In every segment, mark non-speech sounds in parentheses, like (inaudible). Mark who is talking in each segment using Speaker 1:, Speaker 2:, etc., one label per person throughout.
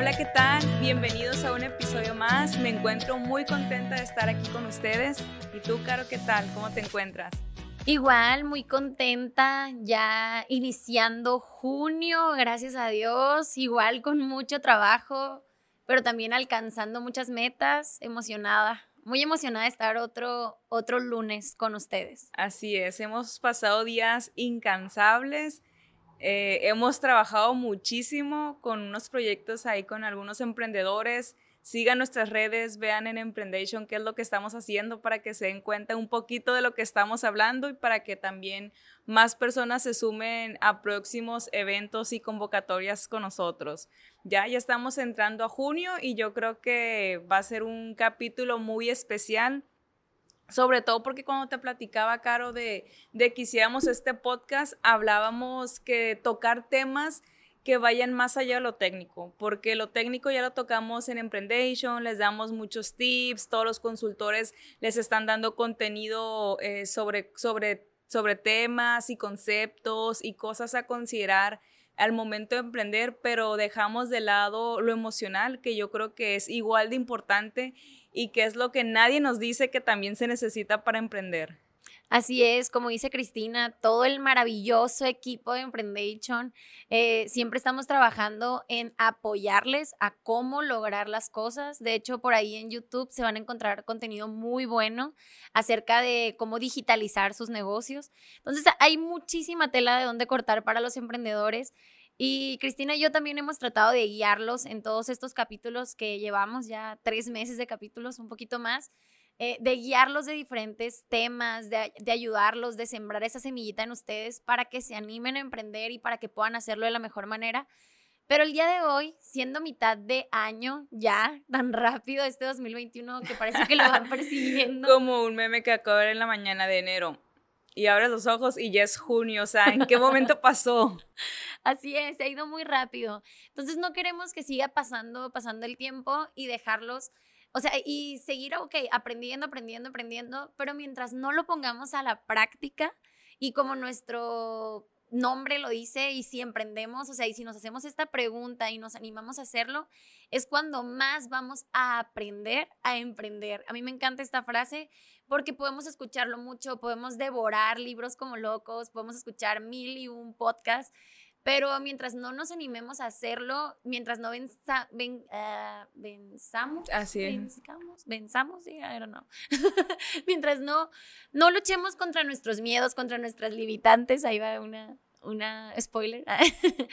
Speaker 1: Hola, ¿qué tal? Bienvenidos a un episodio más. Me encuentro muy contenta de estar aquí con ustedes. ¿Y tú, Caro, qué tal? ¿Cómo te encuentras?
Speaker 2: Igual, muy contenta, ya iniciando junio, gracias a Dios, igual con mucho trabajo, pero también alcanzando muchas metas, emocionada, muy emocionada de estar otro, otro lunes con ustedes.
Speaker 1: Así es, hemos pasado días incansables eh, hemos trabajado muchísimo con unos proyectos ahí con algunos emprendedores. Sigan nuestras redes, vean en Emprendation qué es lo que estamos haciendo para que se den cuenta un poquito de lo que estamos hablando y para que también más personas se sumen a próximos eventos y convocatorias con nosotros. Ya, ya estamos entrando a junio y yo creo que va a ser un capítulo muy especial sobre todo porque cuando te platicaba, Caro, de, de que hiciéramos este podcast, hablábamos que tocar temas que vayan más allá de lo técnico, porque lo técnico ya lo tocamos en Emprendation, les damos muchos tips, todos los consultores les están dando contenido eh, sobre, sobre, sobre temas y conceptos y cosas a considerar al momento de emprender, pero dejamos de lado lo emocional, que yo creo que es igual de importante y que es lo que nadie nos dice que también se necesita para emprender.
Speaker 2: Así es, como dice Cristina, todo el maravilloso equipo de Emprendation, eh, siempre estamos trabajando en apoyarles a cómo lograr las cosas. De hecho, por ahí en YouTube se van a encontrar contenido muy bueno acerca de cómo digitalizar sus negocios. Entonces, hay muchísima tela de dónde cortar para los emprendedores. Y Cristina y yo también hemos tratado de guiarlos en todos estos capítulos que llevamos ya tres meses de capítulos, un poquito más, eh, de guiarlos de diferentes temas, de, de, ayudarlos, de sembrar esa semillita en ustedes para que se animen a emprender y para que puedan hacerlo de la mejor manera. Pero el día de hoy, siendo mitad de año ya, tan rápido este 2021 que parece que lo van (laughs) persiguiendo.
Speaker 1: Como un meme que ver en la mañana de enero y abres los ojos y ya es junio, o sea, ¿en qué momento (laughs) pasó?
Speaker 2: Así es, se ha ido muy rápido. Entonces no queremos que siga pasando, pasando el tiempo y dejarlos, o sea, y seguir, ok, aprendiendo, aprendiendo, aprendiendo, pero mientras no lo pongamos a la práctica y como nuestro nombre lo dice y si emprendemos, o sea, y si nos hacemos esta pregunta y nos animamos a hacerlo, es cuando más vamos a aprender a emprender. A mí me encanta esta frase porque podemos escucharlo mucho, podemos devorar libros como locos, podemos escuchar mil y un podcast, pero mientras no nos animemos a hacerlo, mientras no venza, ven, uh, venzamos,
Speaker 1: Así es.
Speaker 2: Venzamos, venzamos, sí, I don't know. (laughs) mientras no, no luchemos contra nuestros miedos, contra nuestras limitantes, ahí va una, una spoiler, (laughs)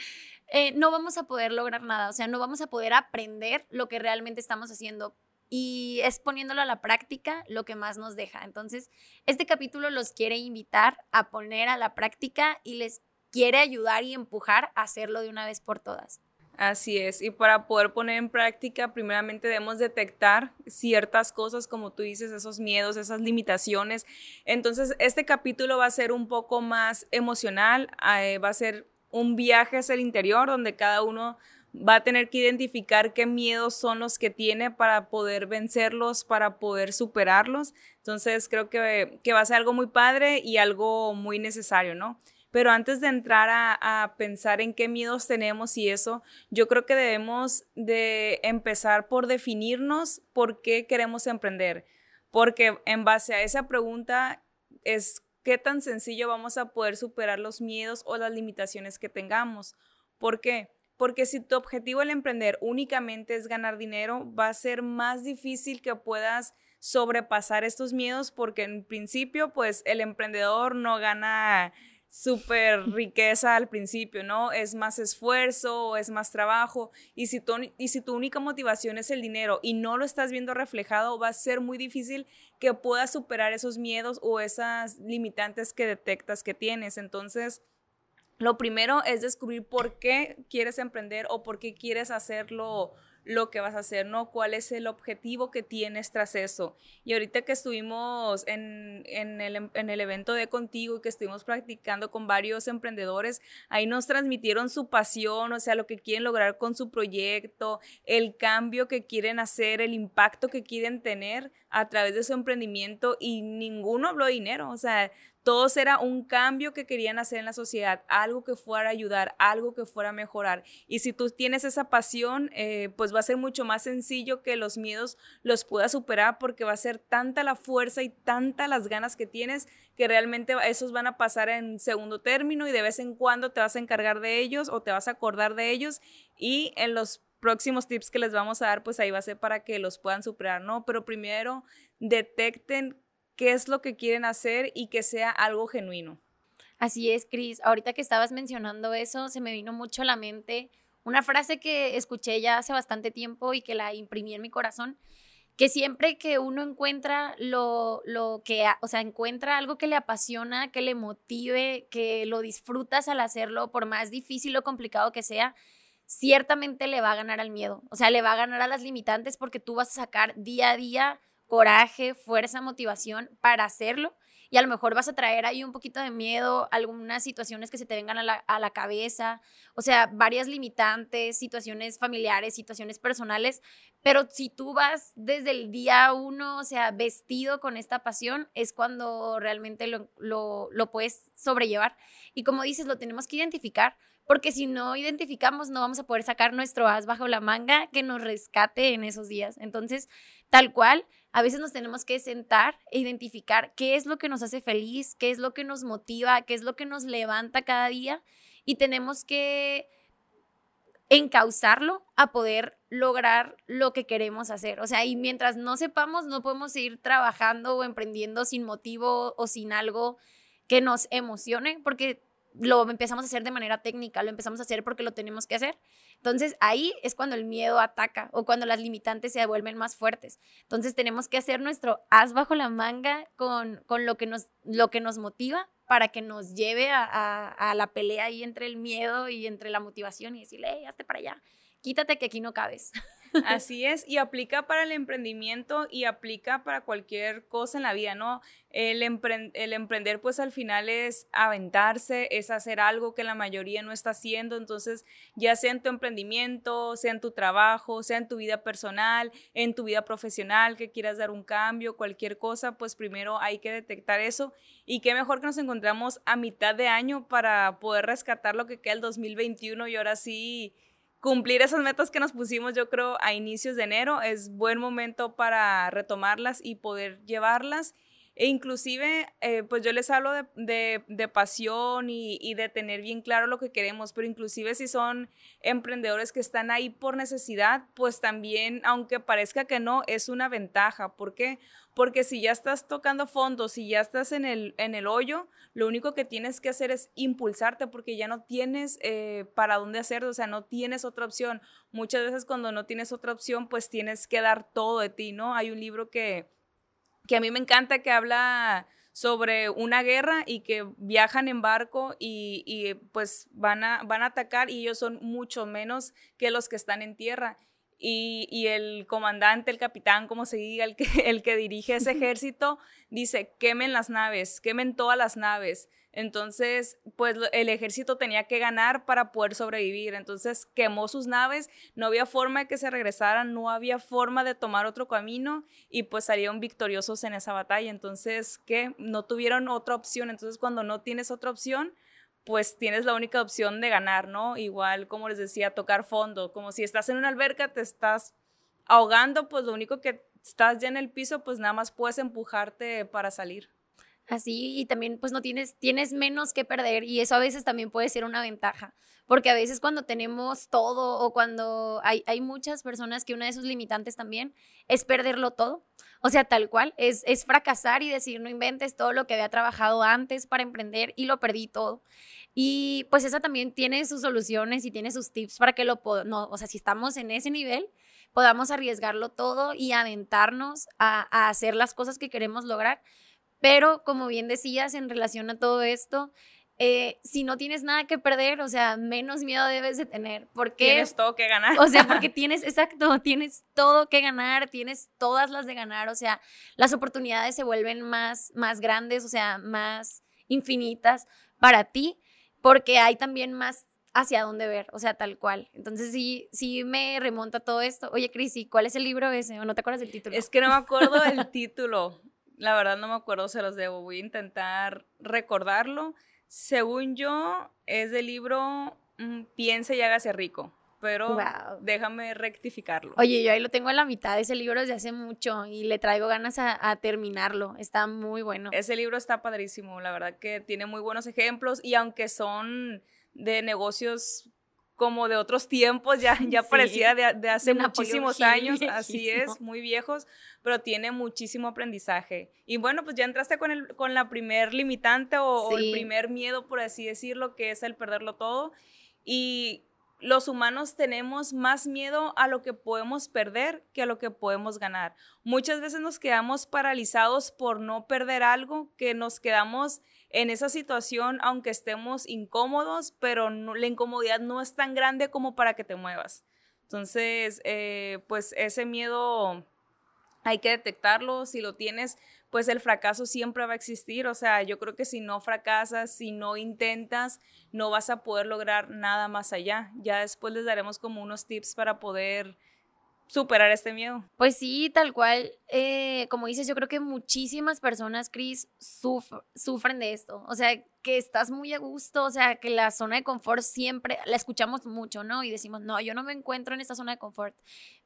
Speaker 2: eh, no vamos a poder lograr nada, o sea, no vamos a poder aprender lo que realmente estamos haciendo. Y es poniéndolo a la práctica lo que más nos deja. Entonces, este capítulo los quiere invitar a poner a la práctica y les quiere ayudar y empujar a hacerlo de una vez por todas.
Speaker 1: Así es, y para poder poner en práctica, primeramente debemos detectar ciertas cosas, como tú dices, esos miedos, esas limitaciones. Entonces, este capítulo va a ser un poco más emocional, eh, va a ser un viaje hacia el interior, donde cada uno va a tener que identificar qué miedos son los que tiene para poder vencerlos, para poder superarlos. Entonces, creo que, que va a ser algo muy padre y algo muy necesario, ¿no? Pero antes de entrar a, pensar en qué miedos tenemos y eso, yo creo que debemos de empezar por definirnos por qué queremos emprender. Porque en base a esa pregunta es qué tan sencillo vamos a poder superar los miedos o las limitaciones que tengamos. ¿Por qué? Porque si tu objetivo al emprender únicamente es ganar dinero, va a ser más difícil que puedas sobrepasar estos miedos porque en principio, pues el emprendedor no gana súper riqueza al principio, ¿no? Es más esfuerzo, es más trabajo. Y si, tu, y si tu única motivación es el dinero y no lo estás viendo reflejado, va a ser muy difícil que puedas superar esos miedos o esas limitantes que detectas que tienes. Entonces, lo primero es descubrir por qué quieres emprender o por qué quieres hacerlo lo que vas a hacer, ¿no? ¿Cuál es el objetivo que tienes tras eso? Y ahorita que estuvimos en, en, el, en el evento de contigo y que estuvimos practicando con varios emprendedores, ahí nos transmitieron su pasión, o sea, lo que quieren lograr con su proyecto, el cambio que quieren hacer, el impacto que quieren tener a través de su emprendimiento y ninguno habló de dinero, o sea, todos era un cambio que querían hacer en la sociedad, algo que fuera a ayudar, algo que fuera a mejorar. Y si tú tienes esa pasión, eh, pues va a ser mucho más sencillo que los miedos los puedas superar porque va a ser tanta la fuerza y tanta las ganas que tienes que realmente esos van a pasar en segundo término y de vez en cuando te vas a encargar de ellos o te vas a acordar de ellos y en los próximos tips que les vamos a dar, pues ahí va a ser para que los puedan superar, ¿no? Pero primero detecten qué es lo que quieren hacer y que sea algo genuino.
Speaker 2: Así es, Cris. Ahorita que estabas mencionando eso, se me vino mucho a la mente una frase que escuché ya hace bastante tiempo y que la imprimí en mi corazón, que siempre que uno encuentra lo, lo que, o sea, encuentra algo que le apasiona, que le motive, que lo disfrutas al hacerlo, por más difícil o complicado que sea, ciertamente le va a ganar al miedo, o sea, le va a ganar a las limitantes porque tú vas a sacar día a día coraje, fuerza, motivación para hacerlo. Y a lo mejor vas a traer ahí un poquito de miedo, algunas situaciones que se te vengan a la, cabeza, o sea, varias limitantes, situaciones familiares, situaciones personales, pero si tú vas desde el día uno, o sea, vestido con esta pasión, es cuando realmente lo, lo, lo puedes sobrellevar. Y como dices, lo tenemos que identificar, porque si no identificamos, no vamos a poder sacar nuestro as bajo la manga que nos rescate en esos días. Entonces, tal cual, a veces nos tenemos que sentar e identificar qué es lo que nos hace feliz, qué es lo que nos motiva, qué es lo que nos levanta cada día y tenemos que encauzarlo a poder lograr lo que queremos hacer. O sea, y mientras no sepamos, no podemos seguir trabajando o emprendiendo sin motivo o sin algo que nos emocione, porque lo empezamos a hacer de manera técnica, lo empezamos a hacer porque lo tenemos que hacer. Entonces ahí es cuando el miedo ataca o cuando las limitantes se vuelven más fuertes. Entonces tenemos que hacer nuestro as bajo la manga con, con lo, que nos, lo que nos motiva para que nos lleve a, a, la pelea ahí entre el miedo y entre la motivación y decirle, hey, hazte para allá, quítate que aquí no cabes. (laughs)
Speaker 1: Así es, y aplica para el emprendimiento y aplica para cualquier cosa en la vida, ¿no? El, emprender pues al final es aventarse, es hacer algo que la mayoría no está haciendo, entonces ya sea en tu emprendimiento, sea en tu trabajo, sea en tu vida personal, en tu vida profesional, que quieras dar un cambio, cualquier cosa, pues primero hay que detectar eso y qué mejor que nos encontramos a mitad de año para poder rescatar lo que queda el 2021 y ahora sí cumplir esas metas que nos pusimos, yo creo, a inicios de enero. Es buen momento para retomarlas y poder llevarlas. E inclusive, eh, pues yo les hablo de, de, pasión y, y, de tener bien claro lo que queremos, pero inclusive si son emprendedores que están ahí por necesidad, pues también, aunque parezca que no, es una ventaja. ¿Por qué? Porque si ya estás tocando fondos, si ya estás en el, en el hoyo, lo único que tienes que hacer es impulsarte porque ya no tienes eh, para dónde hacerlo, o sea, no tienes otra opción. Muchas veces cuando no tienes otra opción, pues tienes que dar todo de ti, ¿no? Hay un libro que, que a mí me encanta que habla sobre una guerra y que viajan en barco y, y, pues van a, van a atacar y ellos son mucho menos que los que están en tierra y, el comandante, el capitán, como se diga, el que, (laughs) el que dirige ese (laughs) ejército, dice, quemen las naves, quemen todas las naves. Entonces, pues el ejército tenía que ganar para poder sobrevivir. Entonces quemó sus naves, no había forma de que se regresaran, no había forma de tomar otro camino y pues salieron victoriosos en esa batalla. Entonces, ¿qué? No tuvieron otra opción. Entonces, cuando no tienes otra opción, pues tienes la única opción de ganar, ¿no? Igual, como les decía, tocar fondo, como si estás en una alberca, te estás ahogando, pues lo único que estás ya en el piso, pues nada más puedes empujarte para salir.
Speaker 2: Así, y también pues no tienes, tienes menos que perder y eso a veces también puede ser una ventaja, porque a veces cuando tenemos todo o cuando hay, hay muchas personas que una de sus limitantes también es perderlo todo, o sea, tal cual, es, es fracasar y decir no inventes todo lo que había trabajado antes para emprender y lo perdí todo. Y pues esa también tiene sus soluciones y tiene sus tips para que lo no, o sea, si estamos en ese nivel, podamos arriesgarlo todo y aventarnos a, a hacer las cosas que queremos lograr. Pero como bien decías, en relación a todo esto, eh, si no tienes nada que perder, o sea, menos miedo debes de tener. Porque,
Speaker 1: tienes todo que ganar.
Speaker 2: O sea, porque (laughs) tienes, exacto, tienes todo que ganar, tienes todas las de ganar, o sea, las oportunidades se vuelven más, más grandes, o sea, más infinitas para ti, porque hay también más hacia dónde ver, o sea, tal cual. Entonces sí, sí me remonta todo esto. Oye, Cris, cuál es el libro ese? ¿O no te acuerdas del título?
Speaker 1: Es que no me acuerdo del (laughs) título. La verdad no me acuerdo, se los debo. Voy a intentar recordarlo. Según yo, es del libro mm, Piense y hágase rico. Pero déjame rectificarlo.
Speaker 2: Oye, yo ahí lo tengo a la mitad ese libro desde hace mucho y le traigo ganas a, a terminarlo. Está muy bueno.
Speaker 1: Ese libro está padrísimo, la verdad que tiene muy buenos ejemplos y aunque son de negocios como de otros tiempos, ya, (laughs) ya parecía de, hace muchísimos años, (laughs) así es, muy viejos, pero tiene muchísimo aprendizaje. Y bueno, pues ya entraste con, el, con la primer limitante o, el primer miedo, por así decirlo, que es el perderlo todo. Y los humanos tenemos más miedo a lo que podemos perder que a lo que podemos ganar. Muchas veces nos quedamos paralizados por no perder algo, que nos quedamos en esa situación aunque estemos incómodos, pero la incomodidad no es tan grande como para que te muevas. Entonces, eh, pues ese miedo hay que detectarlo. Si lo tienes, pues el fracaso siempre va a existir. O sea, yo creo que si no fracasas, si no intentas, no vas a poder lograr nada más allá. Ya después les daremos como unos tips para poder superar este miedo.
Speaker 2: Pues sí, tal cual. Eh, como dices, yo creo que muchísimas personas, Chris, sufren de esto. O sea, estás muy a gusto, o sea, que la zona de confort siempre la escuchamos mucho, ¿no? Y decimos, no, yo no me encuentro en esta zona de confort.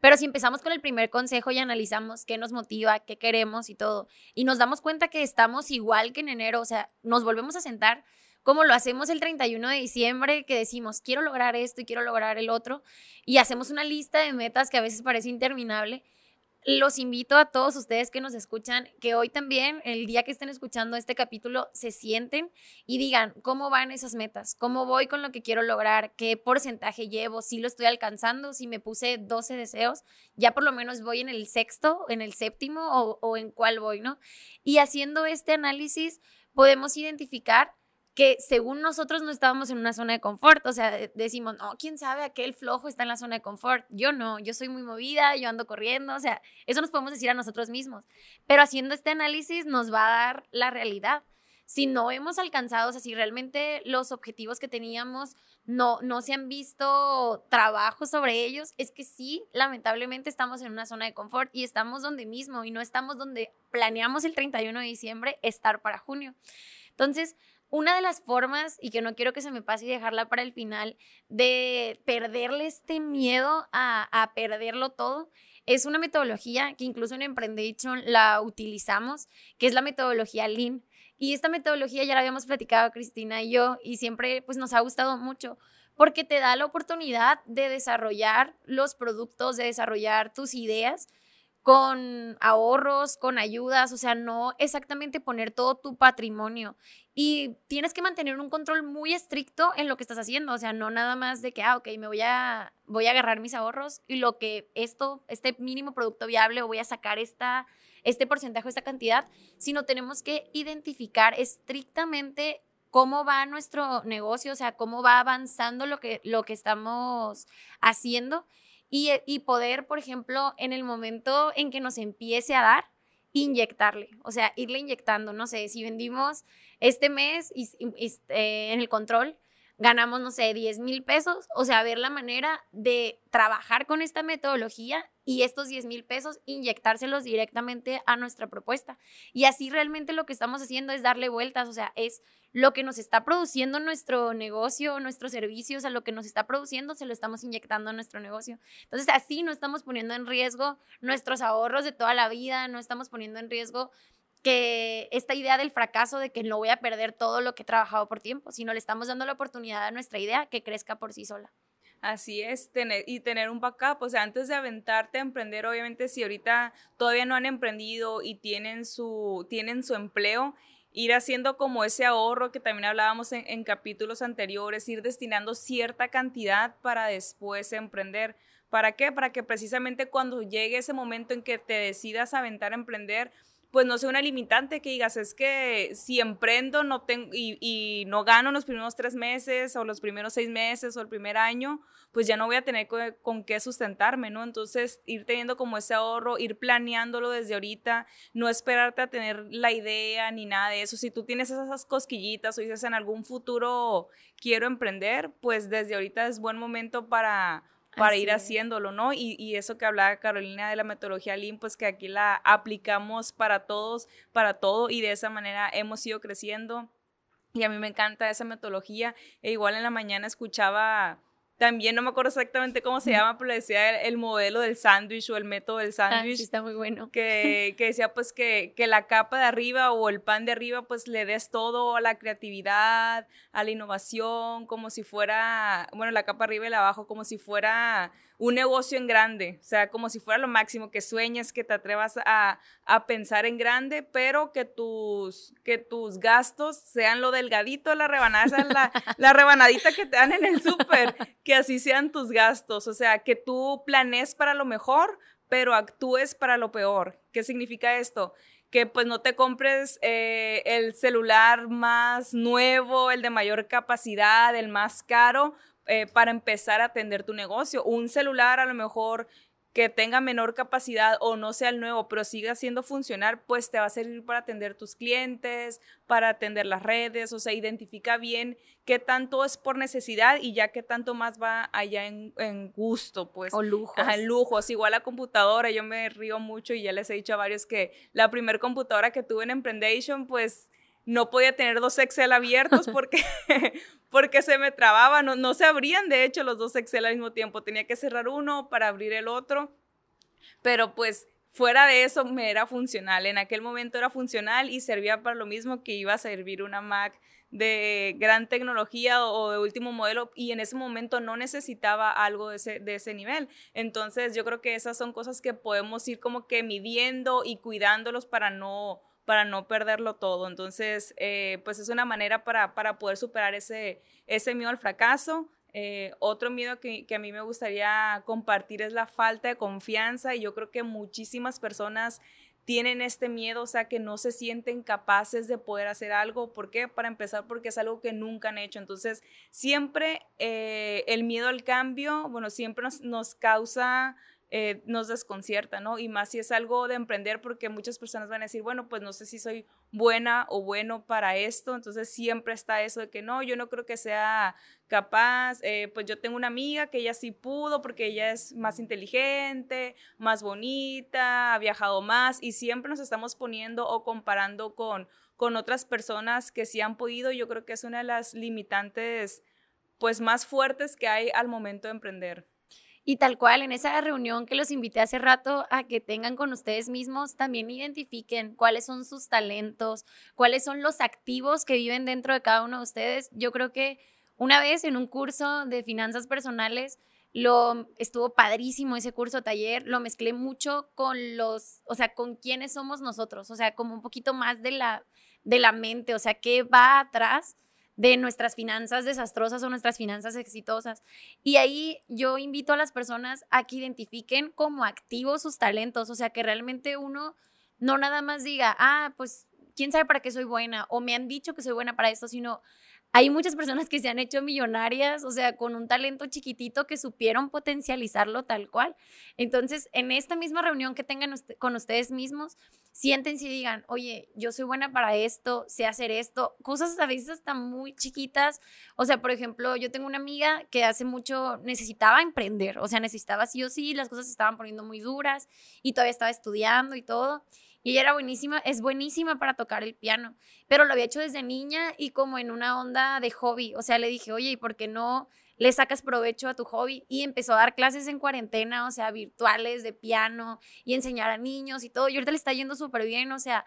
Speaker 2: Pero si empezamos con el primer consejo y analizamos qué nos motiva, qué queremos y todo, y nos damos cuenta que estamos igual que en enero, o sea, nos volvemos a sentar como lo hacemos el 31 de diciembre, que decimos, quiero lograr esto y quiero lograr el otro, y hacemos una lista de metas que a veces parece interminable. Los invito a todos ustedes que nos escuchan, que hoy también, el día que estén escuchando este capítulo, se sienten y digan cómo van esas metas, cómo voy con lo que quiero lograr, qué porcentaje llevo, si lo estoy alcanzando, si me puse 12 deseos, ya por lo menos voy en el sexto, en el séptimo o, o en cuál voy, ¿no? Y haciendo este análisis podemos identificar que según nosotros no estábamos en una zona de confort, o sea, decimos, no, quién sabe, aquel flojo está en la zona de confort, yo no, yo soy muy movida, yo ando corriendo, o sea, eso nos podemos decir a nosotros mismos, pero haciendo este análisis nos va a dar la realidad. Si no hemos alcanzado, o sea, si realmente los objetivos que teníamos no, no se han visto trabajo sobre ellos, es que sí, lamentablemente estamos en una zona de confort y estamos donde mismo y no estamos donde planeamos el 31 de diciembre estar para junio. Entonces, una de las formas, y que no quiero que se me pase y dejarla para el final, de perderle este miedo a, perderlo todo, es una metodología que incluso en Emprendation la utilizamos, que es la metodología Lean. Y esta metodología ya la habíamos platicado Cristina y yo, y siempre pues nos ha gustado mucho porque te da la oportunidad de desarrollar los productos, de desarrollar tus ideas con ahorros, con ayudas, o sea, no exactamente poner todo tu patrimonio. Y tienes que mantener un control muy estricto en lo que estás haciendo, o sea, no nada más de que, ah, ok, me voy a, voy a agarrar mis ahorros y lo que esto, este mínimo producto viable o voy a sacar esta, este porcentaje, esta cantidad, sino tenemos que identificar estrictamente cómo va nuestro negocio, o sea, cómo va avanzando lo que, lo que estamos haciendo eh, y, poder, por ejemplo, en el momento en que nos empiece a dar, inyectarle, o sea, irle inyectando, no sé, si vendimos este mes y, este, en el control, ganamos, no sé, 10 mil pesos, o sea, ver la manera de trabajar con esta metodología y estos 10 mil pesos inyectárselos directamente a nuestra propuesta. Y así realmente lo que estamos haciendo es darle vueltas, o sea, es lo que nos está produciendo nuestro negocio, nuestros servicios, a lo que nos está produciendo, se lo estamos inyectando a nuestro negocio. Entonces, así no estamos poniendo en riesgo nuestros ahorros de toda la vida, no estamos poniendo en riesgo que esta idea del fracaso de que no voy a perder todo lo que he trabajado por tiempo, sino le estamos dando la oportunidad a nuestra idea que crezca por sí sola.
Speaker 1: Así es, tener, y tener un backup, o sea, antes de aventarte a emprender, obviamente si ahorita todavía no han emprendido y tienen su, tienen su empleo, ir haciendo como ese ahorro que también hablábamos en, capítulos anteriores, ir destinando cierta cantidad para después emprender. ¿Para qué? Para que precisamente cuando llegue ese momento en que te decidas aventar a emprender, pues no sea una limitante que digas, es que si emprendo no tengo, y, no gano los primeros tres meses o los primeros seis meses o el primer año, pues ya no voy a tener con, qué sustentarme, ¿no? Entonces, ir teniendo como ese ahorro, ir planeándolo desde ahorita, no esperarte a tener la idea ni nada de eso. Si tú tienes esas cosquillitas o dices en algún futuro quiero emprender, pues desde ahorita es buen momento para para ir haciéndolo, ¿no? Y, y, eso que hablaba Carolina de la metodología Lean, pues que aquí la aplicamos para todos, para todo, y de esa manera hemos ido creciendo. Y a mí me encanta esa metodología. E igual en la mañana escuchaba también no me acuerdo exactamente cómo se llama, pero decía el, modelo del sándwich o el método del ah, sándwich.
Speaker 2: sí, está muy bueno.
Speaker 1: Que, que decía pues que, que, la capa de arriba o el pan de arriba pues le des todo a la creatividad, a la innovación, como si fuera, bueno, la capa arriba y la abajo, como si fuera un negocio en grande, o sea, como si fuera lo máximo, que sueñes, que te atrevas a, a pensar en grande, pero que tus, que tus gastos sean lo delgadito, la rebanada, (laughs) la, la rebanadita que te dan en el súper, que así sean tus gastos, o sea, que tú planees para lo mejor, pero actúes para lo peor. ¿Qué significa esto? que pues no te compres eh, el celular más nuevo, el de mayor capacidad, el más caro, eh, para empezar a atender tu negocio. Un celular a lo mejor que tenga menor capacidad o no sea el nuevo, pero siga siendo funcionar, pues te va a servir para atender tus clientes, para atender las redes, o sea, identifica bien qué tanto es por necesidad y ya qué tanto más va allá en, gusto, pues.
Speaker 2: O lujo.
Speaker 1: en lujos. Igual la computadora, yo me río mucho y ya les he dicho a varios que la primer computadora que tuve en Emprendation, pues no podía tener dos Excel abiertos (laughs) porque, (laughs) porque se me trababa, no, no se abrían de hecho los dos Excel al mismo tiempo, tenía que cerrar uno para abrir el otro, pero pues fuera de eso me era funcional, en aquel momento era funcional y servía para lo mismo que iba a servir una Mac de gran tecnología o de último modelo y en ese momento no necesitaba algo de ese, de ese nivel. Entonces yo creo que esas son cosas que podemos ir como que midiendo y cuidándolos para no para no perderlo todo. Entonces, eh, pues es una manera para, para, poder superar ese, ese miedo al fracaso. Eh, otro miedo que, a mí me gustaría compartir es la falta de confianza y yo creo que muchísimas personas tienen este miedo, o sea, que no se sienten capaces de poder hacer algo. ¿Por qué? Para empezar, porque es algo que nunca han hecho. Entonces, siempre eh, el miedo al cambio, bueno, siempre nos, nos causa eh, nos desconcierta, ¿no? Y más si es algo de emprender, porque muchas personas van a decir, bueno, pues no sé si soy buena o bueno para esto, entonces siempre está eso de que no, yo no creo que sea capaz, eh, pues yo tengo una amiga que ella sí pudo porque ella es más inteligente, más bonita, ha viajado más y siempre nos estamos poniendo o comparando con, con otras personas que sí han podido, yo creo que es una de las limitantes pues más fuertes que hay al momento de emprender.
Speaker 2: Y tal cual, en esa reunión que los invité hace rato a que tengan con ustedes mismos, también identifiquen cuáles son sus talentos, cuáles son los activos que viven dentro de cada uno de ustedes. Yo creo que una vez en un curso de finanzas personales, lo estuvo padrísimo ese curso taller, lo mezclé mucho con los, o sea, con quiénes somos nosotros, o sea, como un poquito más de la de la mente, o sea, qué va atrás de nuestras finanzas desastrosas o nuestras finanzas exitosas. Y ahí yo invito a las personas a que identifiquen como activos sus talentos, o sea, que realmente uno no nada más diga, ah, pues, ¿quién sabe para qué soy buena? O me han dicho que soy buena para esto, sino hay muchas personas que se han hecho millonarias, o sea, con un talento chiquitito que supieron potencializarlo tal cual. Entonces, en esta misma reunión que tengan con ustedes mismos, siéntense y digan, oye, yo soy buena para esto, sé hacer esto, cosas a veces hasta muy chiquitas. O sea, por ejemplo, yo tengo una amiga que hace mucho necesitaba emprender, o sea, necesitaba sí o sí, las cosas se estaban poniendo muy duras y todavía estaba estudiando y todo. Y ella era buenísima, es buenísima para tocar el piano, pero lo había hecho desde niña y como en una onda de hobby. O sea, le dije, oye, ¿y por qué no le sacas provecho a tu hobby? Y empezó a dar clases en cuarentena, o sea, virtuales de piano y enseñar a niños y todo. Y ahorita le está yendo súper bien, o sea,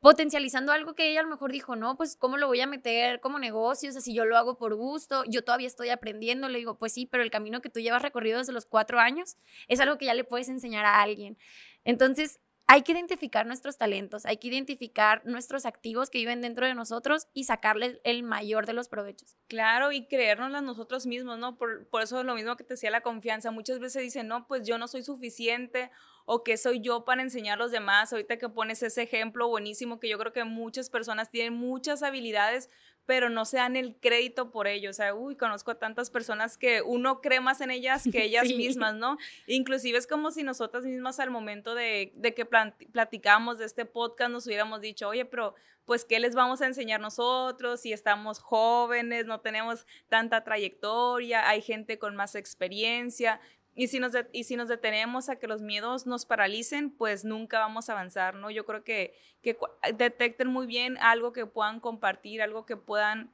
Speaker 2: potencializando algo que ella a lo mejor dijo, no, pues ¿cómo lo voy a meter como negocio? O sea, si yo lo hago por gusto, yo todavía estoy aprendiendo, le digo, pues sí, pero el camino que tú llevas recorrido desde los cuatro años es algo que ya le puedes enseñar a alguien. Entonces, hay que identificar nuestros talentos, hay que identificar nuestros activos que viven dentro de nosotros y sacarles el mayor de los provechos.
Speaker 1: Claro, y creérnoslas nosotros mismos, ¿no? Por, por eso es lo mismo que te decía la confianza. Muchas veces dicen, no, pues yo no soy suficiente o qué soy yo para enseñar a los demás. Ahorita que pones ese ejemplo buenísimo que yo creo que muchas personas tienen muchas habilidades, pero no se dan el crédito por ello. O sea, uy, conozco a tantas personas que uno cree más en ellas que (laughs) ellas mismas, ¿no? Inclusive es como si nosotras mismas al momento de, de que platicamos de este podcast nos hubiéramos dicho, oye, pero pues, ¿qué les vamos a enseñar nosotros si estamos jóvenes, no tenemos tanta trayectoria, hay gente con más experiencia? Y si, nos y si nos detenemos a que los miedos nos paralicen, pues nunca vamos a avanzar, ¿no? Yo creo que, que detecten muy bien algo que puedan compartir, algo que puedan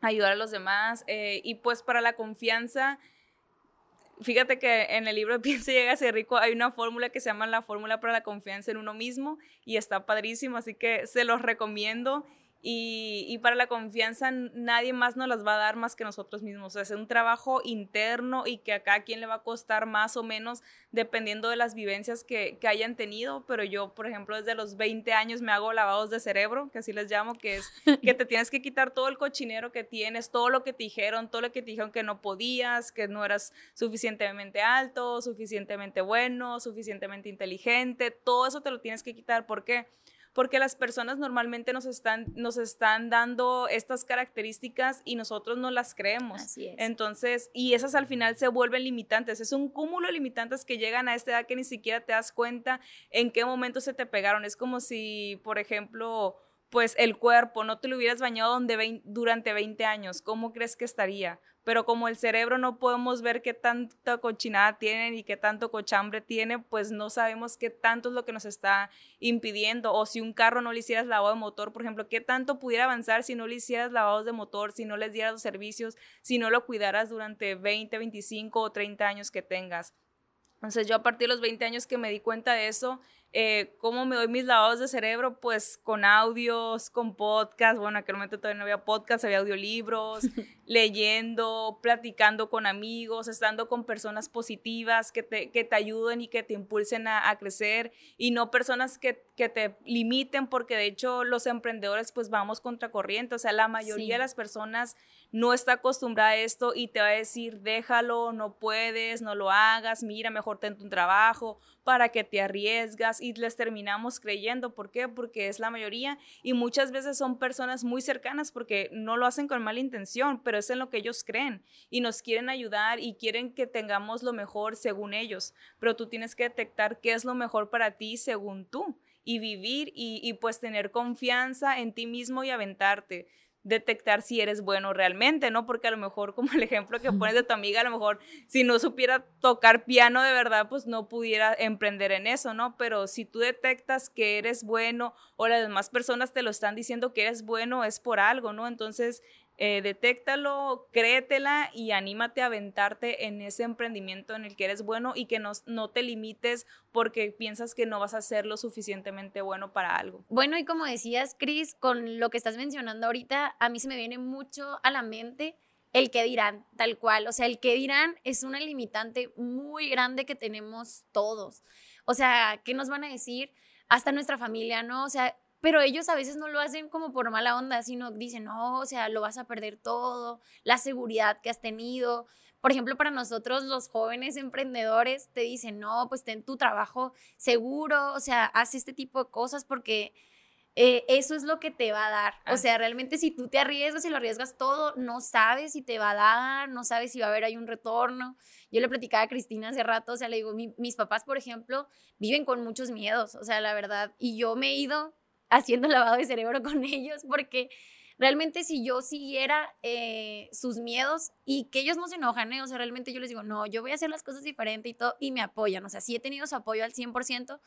Speaker 1: ayudar a los demás. Eh, y pues para la confianza, fíjate que en el libro (laughs) Piensa y llega a ser rico hay una fórmula que se llama la fórmula para la confianza en uno mismo y está padrísimo, así que se los recomiendo. Y, para la confianza nadie más nos las va a dar más que nosotros mismos. O sea, es un trabajo interno y que a cada quien le va a costar más o menos dependiendo de las vivencias que, que, hayan tenido. Pero yo, por ejemplo, desde los 20 años me hago lavados de cerebro, que así les llamo, que es (laughs) que te tienes que quitar todo el cochinero que tienes, todo lo que te dijeron, todo lo que te dijeron que no podías, que no eras suficientemente alto, suficientemente bueno, suficientemente inteligente. Todo eso te lo tienes que quitar. ¿Por qué? porque las personas normalmente nos están, nos están dando estas características y nosotros no las creemos. Así es. Entonces, y esas al final se vuelven limitantes. Es un cúmulo de limitantes que llegan a esta edad que ni siquiera te das cuenta en qué momento se te pegaron. Es como si, por ejemplo, pues el cuerpo, no te lo hubieras bañado durante 20 años, ¿cómo crees que estaría? pero como el cerebro no podemos ver qué tanta cochinada tienen y qué tanto cochambre tiene, pues no sabemos qué tanto es lo que nos está impidiendo. O si un carro no le hicieras lavado de motor, por ejemplo, qué tanto pudiera avanzar si no le hicieras lavados de motor, si no les dieras los servicios, si no lo cuidaras durante 20, 25 o 30 años que tengas. Entonces yo a partir de los 20 años que me di cuenta de eso, eh, ¿Cómo me doy mis lavados de cerebro? Pues con audios, con podcast. Bueno, en aquel momento todavía no había podcast, había audiolibros, (laughs) leyendo, platicando con amigos, estando con personas positivas que te, que te ayuden y que te impulsen a, crecer y no personas que, que, te limiten porque de hecho los emprendedores pues vamos contracorriente. O sea, la mayoría de las personas no está acostumbrada a esto y te va a decir, déjalo, no puedes, no lo hagas, mira, mejor ten tu trabajo, para que te arriesgas y les terminamos creyendo. ¿Por qué? Porque es la mayoría y muchas veces son personas muy cercanas porque no lo hacen con mala intención, pero es en lo que ellos creen y nos quieren ayudar y quieren que tengamos lo mejor según ellos, pero tú tienes que detectar qué es lo mejor para ti según tú y vivir y, y pues tener confianza en ti mismo y aventarte detectar si eres bueno realmente, ¿no? Porque a lo mejor, como el ejemplo que pones (laughs) de tu amiga, a lo mejor si no supiera tocar piano de verdad, pues no pudiera emprender en eso, ¿no? Pero si tú detectas que eres bueno o las demás personas te lo están diciendo que eres bueno, es por algo, ¿no? Entonces, eh, detéctalo, créetela y anímate a aventarte en ese emprendimiento en el que eres bueno y que no, no te limites porque piensas que no vas a ser lo suficientemente bueno para algo.
Speaker 2: Bueno, y como decías, Cris, con lo que estás mencionando ahorita, a mí se me viene mucho a la mente el que dirán, tal cual. O sea, el que dirán es una limitante muy grande que tenemos todos. O sea, ¿qué nos van a decir? Hasta nuestra familia, ¿no? O sea, pero ellos a veces no lo hacen como por mala onda, sino dicen, no, o sea, lo vas a perder todo, la seguridad que has tenido. Por ejemplo, para nosotros los jóvenes emprendedores te dicen, no, pues ten tu trabajo seguro, o sea, haz este tipo de cosas porque eh, eso es lo que te va a dar. O sea, realmente si tú te arriesgas y lo arriesgas todo, no sabes si te va a dar, no sabes si va a haber ahí un retorno. Yo le platicaba a Cristina hace rato, o sea, le digo, mis papás, por ejemplo, viven con muchos miedos, o sea, la verdad, y yo me he ido haciendo lavado de cerebro con (laughs) ellos, porque realmente si yo siguiera eh, sus miedos y que ellos no se enojan, ¿eh? o sea, realmente yo les digo, no, yo voy a hacer las cosas diferente y todo, y me apoyan, o sea, sí he tenido su apoyo al 100%,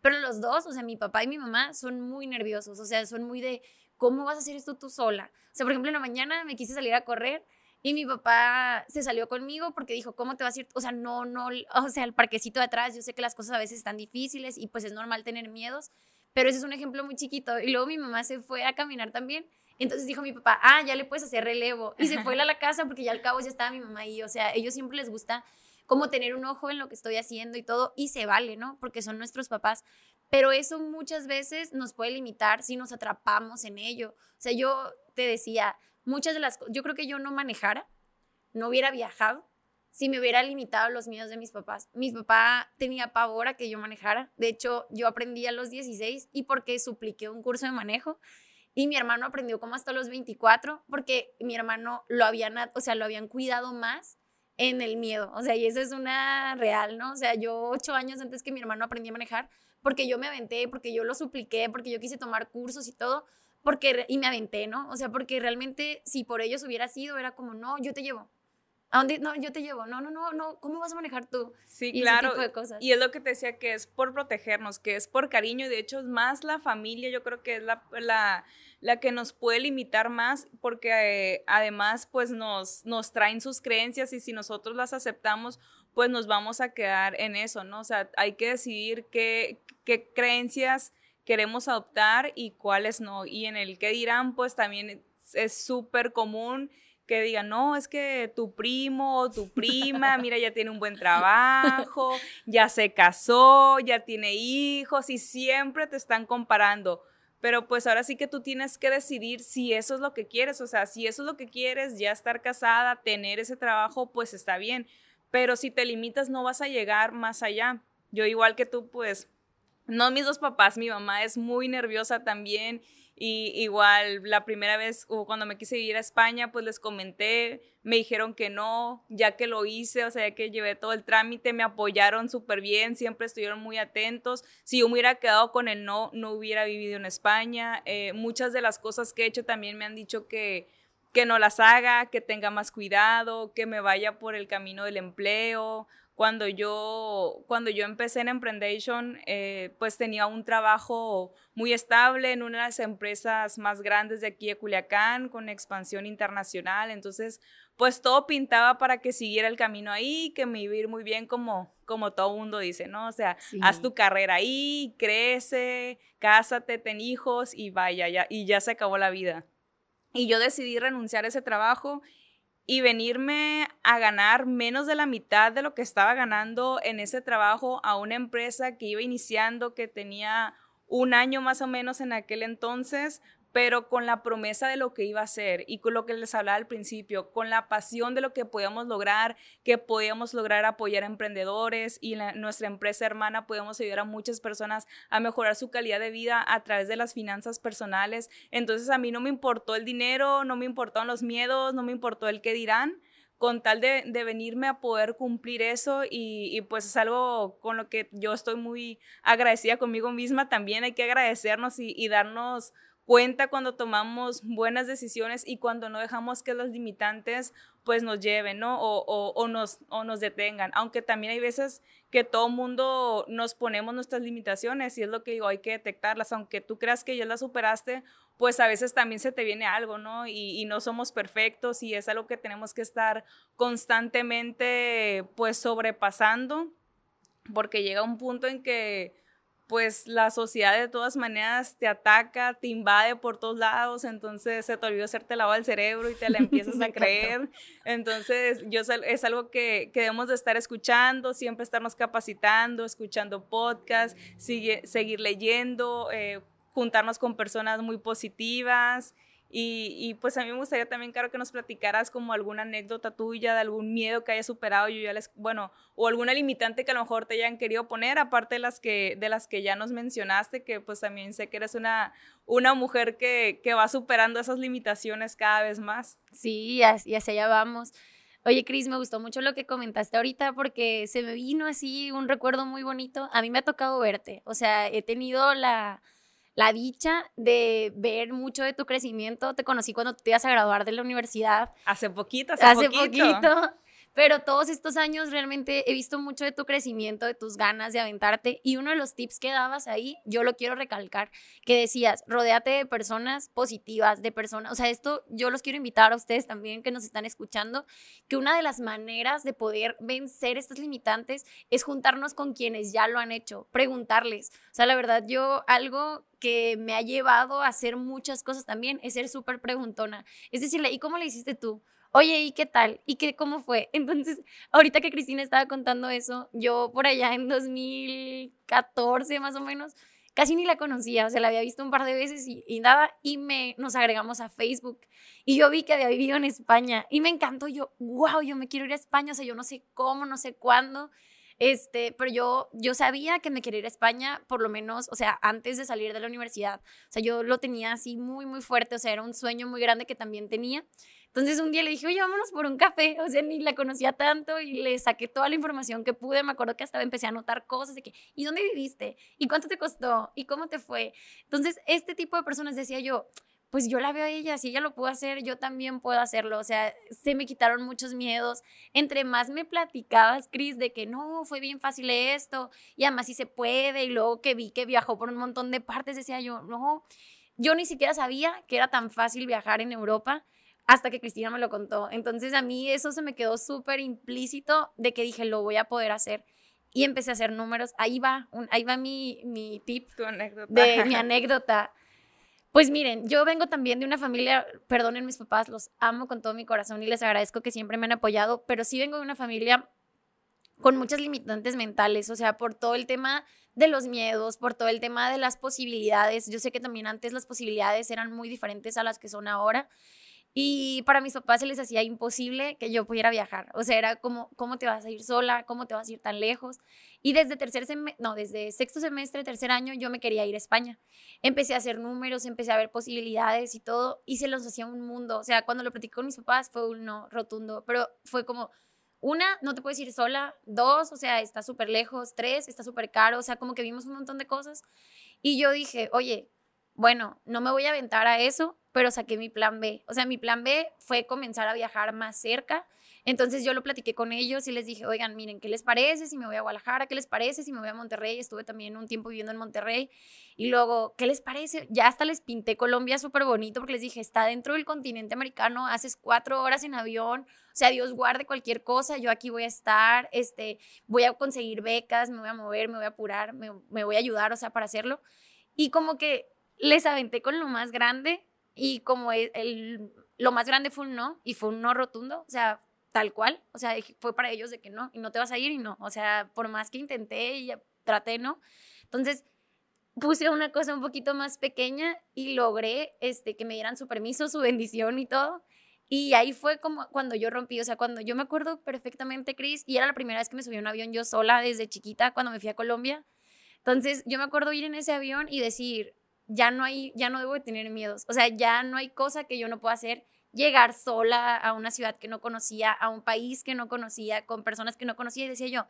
Speaker 2: pero los dos, o sea, mi papá y mi mamá son muy nerviosos, o sea, son muy de, ¿cómo vas a hacer esto tú sola? O sea, por ejemplo, en la mañana me quise salir a correr y mi papá se salió conmigo porque dijo, ¿cómo te vas a ir? O sea, no, no, o sea, el parquecito de atrás, yo sé que las cosas a veces están difíciles y pues es normal tener miedos, pero ese es un ejemplo muy chiquito. Y luego mi mamá se fue a caminar también. Entonces dijo mi papá, ah, ya le puedes hacer relevo. Y se fue a la casa porque ya al cabo ya estaba mi mamá ahí. O sea, ellos siempre les gusta como tener un ojo en lo que estoy haciendo y todo. Y se vale, ¿no? Porque son nuestros papás. Pero eso muchas veces nos puede limitar si nos atrapamos en ello. O sea, yo te decía, muchas de las cosas, yo creo que yo no manejara, no hubiera viajado, si me hubiera limitado los miedos de mis papás. Mi papá tenía pavor a que yo manejara. De hecho, yo aprendí a los 16 y porque supliqué un curso de manejo. Y mi hermano aprendió como hasta los 24 porque mi hermano lo habían, o sea, lo habían cuidado más en el miedo. O sea, y eso es una real, ¿no? O sea, yo ocho años antes que mi hermano aprendí a manejar porque yo me aventé, porque yo lo supliqué, porque yo quise tomar cursos y todo, porque, y me aventé, ¿no? O sea, porque realmente si por ellos hubiera sido, era como, no, yo te llevo. ¿A dónde? No, yo te llevo. No, no, no, no. ¿Cómo vas a manejar tú?
Speaker 1: Sí, claro. Y es lo que te decía, que es por protegernos, que es por cariño. Y de hecho, es más la familia, yo creo que es la, la, la que nos puede limitar más, porque eh, además, pues nos, nos traen sus creencias y si nosotros las aceptamos, pues nos vamos a quedar en eso, ¿no? O sea, hay que decidir qué, qué creencias queremos adoptar y cuáles no. Y en el que dirán, pues también es súper común que digan, no, es que tu primo o tu prima, mira, ya tiene un buen trabajo, ya se casó, ya tiene hijos y siempre te están comparando. Pero pues ahora sí que tú tienes que decidir si eso es lo que quieres, o sea, si eso es lo que quieres, ya estar casada, tener ese trabajo, pues está bien. Pero si te limitas no vas a llegar más allá. Yo igual que tú, pues, no mis dos papás, mi mamá es muy nerviosa también y igual la primera vez cuando me quise ir a España, pues les comenté, me dijeron que no, ya que lo hice, o sea, que llevé todo el trámite, me apoyaron súper bien, siempre estuvieron muy atentos. Si yo me hubiera quedado con el no, no hubiera vivido en España. Eh, muchas de las cosas que he hecho también me han dicho que, que no las haga, que tenga más cuidado, que me vaya por el camino del empleo cuando yo, cuando yo empecé en Emprendation, eh, pues tenía un trabajo muy estable en una de las empresas más grandes de aquí de Culiacán, con expansión internacional. Entonces, pues todo pintaba para que siguiera el camino ahí, que me iba a ir muy bien como, como todo mundo dice, ¿no? O sea, haz tu carrera ahí, crece, cásate, ten hijos y vaya, ya, y ya se acabó la vida. Y yo decidí renunciar a ese trabajo y venirme a ganar menos de la mitad de lo que estaba ganando en ese trabajo a una empresa que iba iniciando, que tenía un año más o menos en aquel entonces, pero con la promesa de lo que iba a ser y con lo que les hablaba al principio, con la pasión de lo que podíamos lograr, que podíamos lograr apoyar a emprendedores y nuestra empresa hermana podemos ayudar a muchas personas a mejorar su calidad de vida a través de las finanzas personales. Entonces a mí no me importó el dinero, no me importaron los miedos, no me importó el qué dirán con tal de, venirme a poder cumplir eso y, pues es algo con lo que yo estoy muy agradecida conmigo misma. También hay que agradecernos y darnos cuenta cuando tomamos buenas decisiones y cuando no dejamos que los limitantes pues nos lleven, ¿no? O, o, nos, o nos detengan. Aunque también hay veces que todo mundo nos ponemos nuestras limitaciones y es lo que digo, hay que detectarlas. Aunque tú creas que ya las superaste, pues a veces también se te viene algo, ¿no? Y, y no somos perfectos y es algo que tenemos que estar constantemente pues sobrepasando porque llega un punto en que pues la sociedad de todas maneras te ataca, te invade por todos lados, entonces se te olvidó hacerte lavado el cerebro y te la (laughs) empiezas a creer. Entonces, yo es algo que, debemos de estar escuchando, siempre estarnos capacitando, escuchando podcasts, seguir leyendo, eh, juntarnos con personas muy positivas y, pues a mí me gustaría también, Caro, que nos platicaras como alguna anécdota tuya de algún miedo que hayas superado, yo ya les, bueno, o alguna limitante que a lo mejor te hayan querido poner, aparte de las que, de las que ya nos mencionaste, que pues también sé que eres una, una mujer que, que va superando esas limitaciones cada vez más.
Speaker 2: Sí, y hacia allá vamos. Oye, Cris, me gustó mucho lo que comentaste ahorita porque se me vino así un recuerdo muy bonito. A mí me ha tocado verte, o sea, he tenido la la dicha de ver mucho de tu crecimiento. Te conocí cuando te ibas a graduar de la universidad.
Speaker 1: Hace poquito, hace, hace poquito.
Speaker 2: Pero todos estos años realmente he visto mucho de tu crecimiento, de tus ganas de aventarte. Y uno de los tips que dabas ahí, yo lo quiero recalcar, que decías, rodéate de personas positivas, de personas, o sea, esto yo los quiero invitar a ustedes también que nos están escuchando, que una de las maneras de poder vencer estas limitantes es juntarnos con quienes ya lo han hecho, preguntarles. O sea, la verdad, yo algo que me ha llevado a hacer muchas cosas también es ser súper preguntona. Es decirle, ¿y cómo le hiciste tú? Oye, ¿y qué tal? ¿Y qué, cómo fue? Entonces, ahorita que Cristina estaba contando eso, yo por allá en 2014 más o menos, casi ni la conocía, o sea, la había visto un par de veces y, y nada, y me, nos agregamos a Facebook. Y yo vi que había vivido en España y me encantó, yo, wow, yo me quiero ir a España, o sea, yo no sé cómo, no sé cuándo. Este, pero yo, yo sabía que me quería ir a España, por lo menos, o sea, antes de salir de la universidad. O sea, yo lo tenía así muy, muy fuerte, o sea, era un sueño muy grande que también tenía. Entonces un día le dije, oye, vámonos por un café. O sea, ni la conocía tanto y le saqué toda la información que pude. Me acuerdo que hasta empecé a anotar cosas de que, ¿y dónde viviste? ¿Y cuánto te costó? ¿Y cómo te fue? Entonces, este tipo de personas decía yo, pues yo la veo a ella, si ella lo pudo hacer, yo también puedo hacerlo. O sea, se me quitaron muchos miedos. Entre más me platicabas, Cris, de que no, fue bien fácil esto, y además sí se puede, y luego que vi que viajó por un montón de partes, decía yo, no, yo ni siquiera sabía que era tan fácil viajar en Europa hasta que Cristina me lo contó. Entonces a mí eso se me quedó súper implícito de que dije, lo voy a poder hacer. Y empecé a hacer números. Ahí va, ahí va mi, mi tip
Speaker 1: tu anécdota.
Speaker 2: de mi (laughs) anécdota. Pues miren, yo vengo también de una familia, perdonen mis papás, los amo con todo mi corazón y les agradezco que siempre me han apoyado, pero sí vengo de una familia con muchas limitantes mentales, o sea, por todo el tema de los miedos, por todo el tema de las posibilidades. Yo sé que también antes las posibilidades eran muy diferentes a las que son ahora. Y para mis papás se les hacía imposible que yo pudiera viajar. O sea, era como, ¿cómo te vas a ir sola? ¿Cómo te vas a ir tan lejos? Y desde tercer semestre, no, desde sexto semestre, tercer año, yo me quería ir a España. Empecé a hacer números, empecé a ver posibilidades y todo, y se los hacía un mundo. O sea, cuando lo platicé con mis papás fue un no rotundo, pero fue como, una, no te puedes ir sola. Dos, o sea, está súper lejos. Tres, está súper caro. O sea, como que vimos un montón de cosas. Y yo dije, oye, bueno, no me voy a aventar a eso, pero saqué mi plan B. O sea, mi plan B fue comenzar a viajar más cerca. Entonces yo lo platiqué con ellos y les dije, oigan, miren, ¿qué les parece si me voy a Guadalajara? ¿Qué les parece si me voy a Monterrey? Estuve también un tiempo viviendo en Monterrey. Y luego, ¿qué les parece? Ya hasta les pinté Colombia súper bonito porque les dije, está dentro del continente americano, haces cuatro horas en avión. O sea, Dios guarde cualquier cosa, yo aquí voy a estar, este, voy a conseguir becas, me voy a mover, me voy a apurar, me, me voy a ayudar, o sea, para hacerlo. Y como que les aventé con lo más grande y como e, el, lo más grande fue un no, y fue un no rotundo, o sea, tal cual, o sea, fue para ellos de que no, y no te vas a ir y no, o sea, por más que intenté y traté, no. Entonces, puse una cosa un poquito más pequeña y logré este, que me dieran su permiso, su bendición y todo. Y ahí fue como cuando yo rompí, o sea, cuando yo me acuerdo perfectamente, Cris, y era la primera vez que me subí a un avión yo sola desde chiquita, cuando me fui a Colombia. Entonces, yo me acuerdo ir en ese avión y decir, ya no hay, ya no debo de tener miedos. O sea, ya no hay cosa que yo no pueda hacer. Llegar sola a una ciudad que no conocía, a un país que no conocía, con personas que no conocía, y decía yo.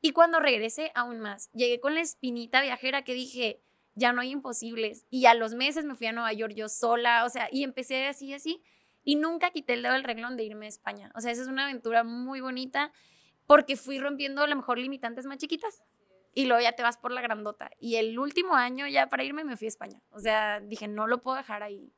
Speaker 2: Y cuando regresé, aún más. Llegué con la espinita viajera que dije, ya no hay imposibles. Y a los meses me fui a Nueva York yo sola, o sea, y empecé así, así. Y nunca quité el dedo del reglón de irme a España. O sea, esa es una aventura muy bonita porque fui rompiendo a lo mejor limitantes más chiquitas y luego ya te vas por la grandota. Y el último año ya para irme me fui a España. O sea, dije, no lo puedo dejar ahí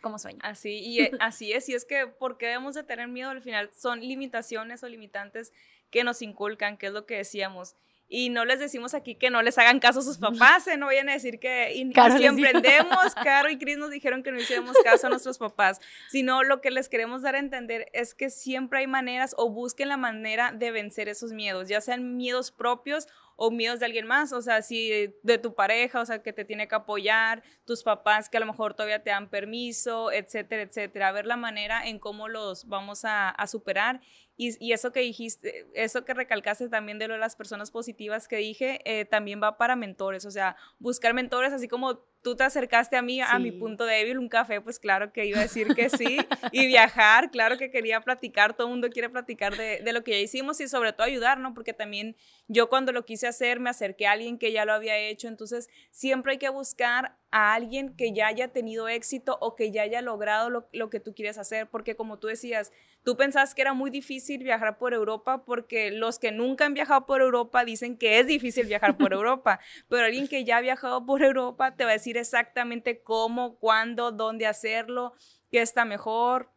Speaker 2: como sueño.
Speaker 1: Así, y eh, (laughs) así es, y es que ¿por qué debemos de tener miedo? Al final son limitaciones o limitantes que nos inculcan, que es lo que decíamos. Y no les decimos aquí que no les hagan caso a sus papás, ¿eh? no vayan a decir que y, si emprendemos, (laughs) Caro y Cris nos dijeron que no hiciéramos caso a nuestros papás, sino lo que les queremos dar a entender es que siempre hay maneras o busquen la manera de vencer esos miedos, ya sean miedos propios o miedos de alguien más, o sea, si de tu pareja, o sea, que te tiene que apoyar, tus papás que a lo mejor todavía te dan permiso, etcétera, etcétera. ver la manera en cómo los vamos a, a superar. Y, y, eso que dijiste, eso que recalcaste también de lo de las personas positivas que dije, eh, también va para mentores, o sea, buscar mentores, así como tú te acercaste a mí, a mi punto débil, un café, pues claro que iba a decir que sí. y (laughs) viajar, claro que quería platicar, todo el mundo quiere platicar de, de, lo que ya hicimos y sobre todo ayudar, ¿no? Porque también yo cuando lo quise hacer me acerqué a alguien que ya lo había hecho, entonces siempre hay que buscar a alguien que ya haya tenido éxito o que ya haya logrado lo, lo, que tú quieres hacer, porque como tú decías, tú pensabas que era muy difícil viajar por Europa porque los que nunca han viajado por Europa dicen que es difícil viajar por (laughs) Europa, pero alguien que ya ha viajado por Europa te va a decir exactamente cómo, cuándo, dónde hacerlo, qué está mejor.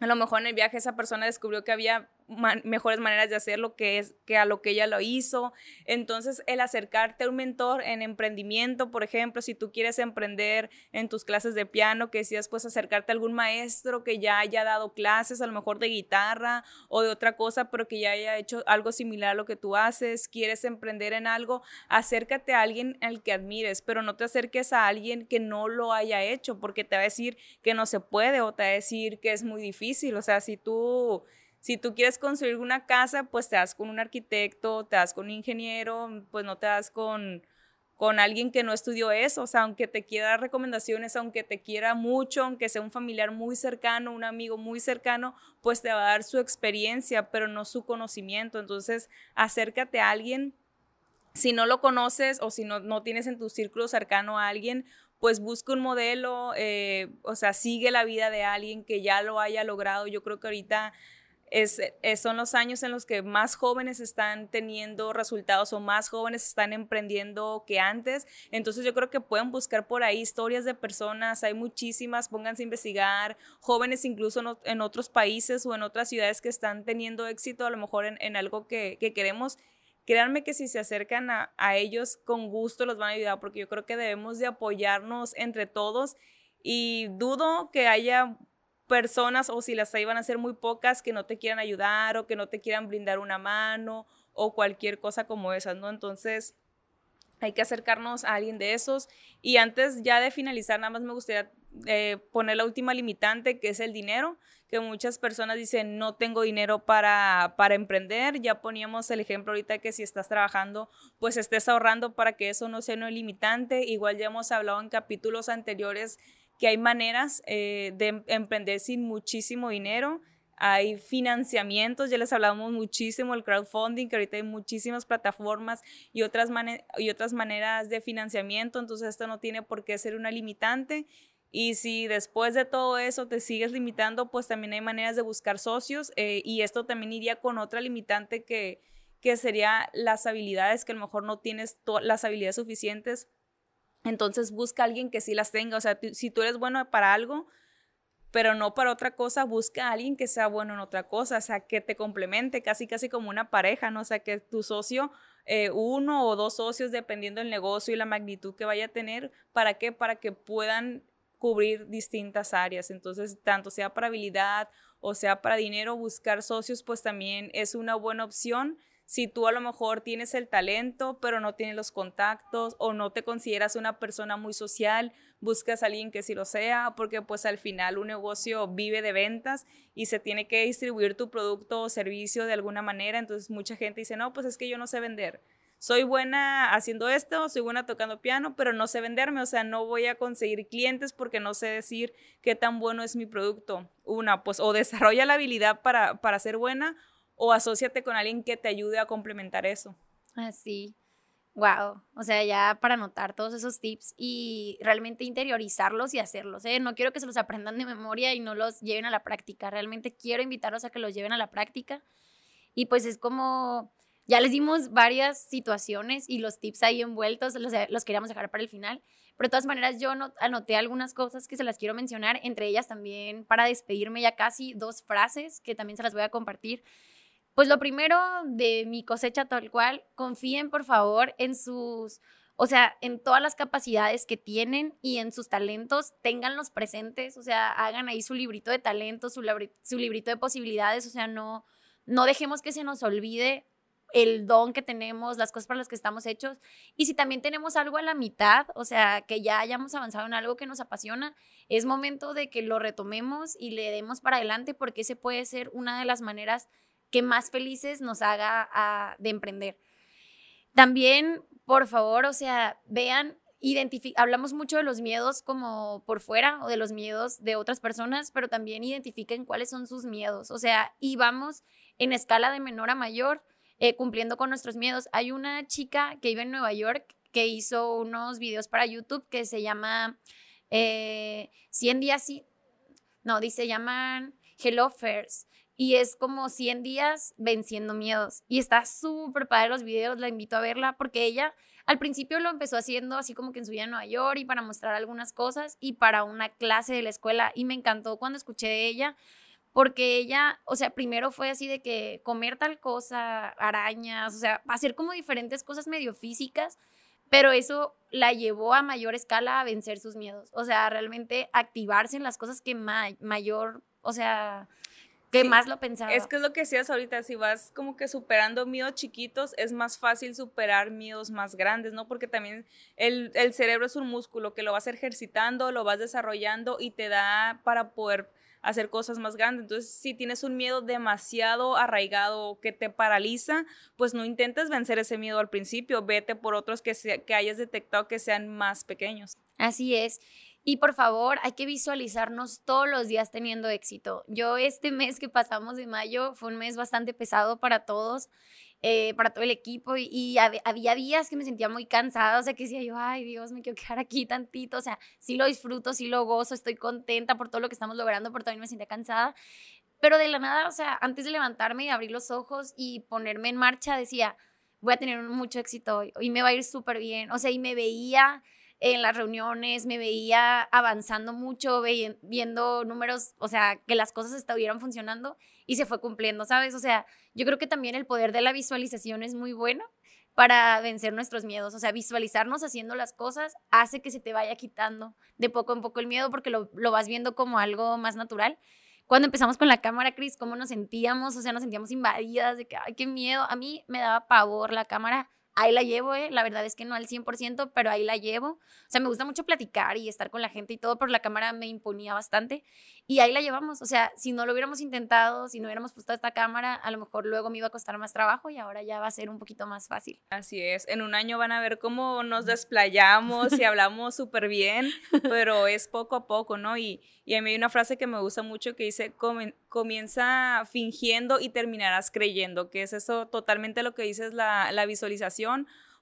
Speaker 1: A lo mejor en el viaje esa persona descubrió que había mejores maneras de hacerlo que, es, que a lo que ella lo hizo. Entonces, el acercarte a un mentor en emprendimiento, por ejemplo, si tú quieres emprender en tus clases de piano, que decías, pues acercarte a algún maestro que ya haya dado clases, a lo mejor de guitarra o de otra cosa, pero que ya haya hecho algo similar a lo que tú haces, quieres emprender en algo, acércate a alguien al que admires, pero no te acerques a alguien que no lo haya hecho, porque te va a decir que no se puede o te va a decir que es muy difícil. O sea, si tú si tú quieres construir una casa, pues te das con un arquitecto, te das con un ingeniero, pues no te das con, con alguien que no estudió eso. O sea, aunque te quiera dar recomendaciones, aunque te quiera mucho, aunque sea un familiar muy cercano, un amigo muy cercano, pues te va a dar su experiencia, pero no su conocimiento. Entonces, acércate a alguien. Si no lo conoces o si no, no tienes en tu círculo cercano a alguien, pues busca un modelo, eh, o sea, sigue la vida de alguien que ya lo haya logrado. Yo creo que ahorita es, eh, son los años en los que más jóvenes están teniendo resultados o más jóvenes están emprendiendo que antes. Entonces yo creo que pueden buscar por ahí historias de personas, hay muchísimas, pónganse a investigar, jóvenes incluso en, otros países o en otras ciudades que están teniendo éxito, a lo mejor en, algo que, queremos. Créanme que si se acercan a, a ellos, con gusto los van a ayudar, porque yo creo que debemos de apoyarnos entre todos y dudo que haya personas o si las iban a ser muy pocas que no te quieran ayudar o que no te quieran brindar una mano o cualquier cosa como esas, ¿no? Entonces hay que acercarnos a alguien de esos. Y antes ya de finalizar, nada más me gustaría eh, poner la última limitante, que es el dinero, que muchas personas dicen, no tengo dinero para, para emprender. Ya poníamos el ejemplo ahorita que si estás trabajando, pues estés ahorrando para que eso no sea un limitante. Igual ya hemos hablado en capítulos anteriores que hay maneras eh, de em, emprender sin muchísimo dinero. Hay financiamientos, ya les hablamos muchísimo del crowdfunding, que ahorita hay muchísimas plataformas y otras, y otras maneras de financiamiento, entonces esto no tiene por qué ser una limitante. Y si después de todo eso te sigues limitando, pues también hay maneras de buscar socios eh, y esto también iría con otra limitante que, que sería las habilidades, que a lo mejor no tienes las habilidades suficientes entonces busca a alguien que sí las tenga. O sea, si tú eres bueno para algo, pero no para otra cosa, busca a alguien que sea bueno en otra cosa, o sea, que te complemente, casi casi como una pareja, ¿no? O sea, que tu socio, eh, uno o dos socios, dependiendo del negocio y la magnitud que vaya a tener, ¿para qué? Para que puedan cubrir distintas áreas. Entonces, tanto sea para habilidad o sea para dinero, buscar socios, pues también es una buena opción si tú a lo mejor tienes el talento, pero no tienes los contactos o no te consideras una persona muy social, buscas a alguien que sí lo sea, porque pues al final un negocio vive de ventas y se tiene que distribuir tu producto o servicio de alguna manera, entonces mucha gente dice, no, pues es que yo no sé vender. Soy buena haciendo esto, soy buena tocando piano, pero no sé venderme, o sea, no voy a conseguir clientes porque no sé decir qué tan bueno es mi producto. Una, pues o desarrolla la habilidad para, para ser buena o asóciate con alguien que te ayude a complementar eso.
Speaker 2: Así. Wow, o sea, ya para anotar todos esos tips y realmente interiorizarlos y hacerlos, ¿eh? No quiero que se los aprendan de memoria y no los lleven a la práctica, realmente quiero invitarlos a que los lleven a la práctica. Y pues es como, ya les dimos varias situaciones y los tips ahí envueltos, los queríamos dejar para el final, pero de todas maneras yo anoté algunas cosas que se las quiero mencionar, entre ellas también para despedirme ya casi dos frases que también se las voy a compartir. Pues lo primero de mi cosecha tal cual, confíen por favor en sus, o sea, en todas las capacidades que tienen y en sus talentos, ténganlos presentes, o sea, hagan ahí su librito de talentos, su, su librito de posibilidades, o sea, no, no dejemos que se nos olvide el don que tenemos, las cosas para las que estamos hechos. Y si también tenemos algo a la mitad, o sea, que ya hayamos avanzado en algo que nos apasiona, es momento de que lo retomemos y le demos para adelante porque ese puede ser una de las maneras que más felices nos haga a, de emprender. También, por favor, o sea, vean, hablamos mucho de los miedos como por fuera o de los miedos de otras personas, pero también identifiquen cuáles son sus miedos, o sea, y vamos en escala de menor a mayor, eh, cumpliendo con nuestros miedos. Hay una chica que vive en Nueva York que hizo unos videos para YouTube que se llama eh, 100 días, no, dice, llaman Hello First y es como 100 días venciendo miedos. Y está súper padre los videos, la invito a verla porque ella al principio lo empezó haciendo así como que en su vida en Nueva York y para mostrar algunas cosas y para una clase de la escuela. Y me encantó cuando escuché de ella porque ella, o sea, primero fue así de que comer tal cosa, arañas, o sea, hacer como diferentes cosas medio físicas, pero eso la llevó a mayor escala a vencer sus miedos, o sea, realmente activarse en las cosas que mayor, o sea, que más lo pensaba.
Speaker 1: Es que es lo que decías ahorita, si vas como que superando miedos chiquitos, es más fácil superar miedos más grandes, ¿no? Porque también el, el cerebro es un músculo que lo vas ejercitando, lo vas desarrollando y te da para poder hacer cosas más grandes. Entonces, si tienes un miedo demasiado arraigado que te paraliza, pues no intentes vencer ese miedo al principio, vete por otros que, que hayas detectado que sean más pequeños.
Speaker 2: Así es. Y por favor, hay que visualizarnos todos los días teniendo éxito. Yo este mes que pasamos de mayo fue un mes bastante pesado para todos eh, para todo el equipo y, había días que me sentía muy cansada, o sea, que decía yo, ay Dios, me quiero quedar aquí tantito, o sea, sí lo disfruto, sí lo gozo, estoy contenta por todo lo que estamos logrando, pero también me sentía cansada. Pero de la nada, o sea, antes de levantarme y abrir los ojos y ponerme en marcha, decía, voy a tener mucho éxito hoy y me va a ir súper bien, o sea, y me veía en las reuniones, me veía avanzando mucho, viendo números, o sea, que las cosas estuvieran funcionando y se fue cumpliendo, ¿sabes? O sea, yo creo que también el poder de la visualización es muy bueno para vencer nuestros miedos. O sea, visualizarnos haciendo las cosas hace que se te vaya quitando de poco en poco el miedo porque lo, lo vas viendo como algo más natural. Cuando empezamos con la cámara, Cris, ¿cómo nos sentíamos? O sea, nos sentíamos invadidas de que, ay, qué miedo. A mí me daba pavor la cámara ahí la llevo, ¿eh? La verdad es que no al 100%, pero ahí la llevo. O sea, me gusta mucho platicar y estar con la gente y todo, pero la cámara me imponía bastante. Y ahí la llevamos. O sea, si no lo hubiéramos intentado, si no hubiéramos puesto esta cámara, a lo mejor luego me iba a costar más trabajo y ahora ya va a ser un poquito más fácil.
Speaker 1: Así es. En un año van a ver cómo nos desplayamos y (laughs) hablamos súper bien, pero es poco a poco, ¿no? Y, y a mí hay una frase que me gusta mucho que dice, comienza fingiendo y terminarás creyendo, que es eso totalmente lo que dices la, la visualización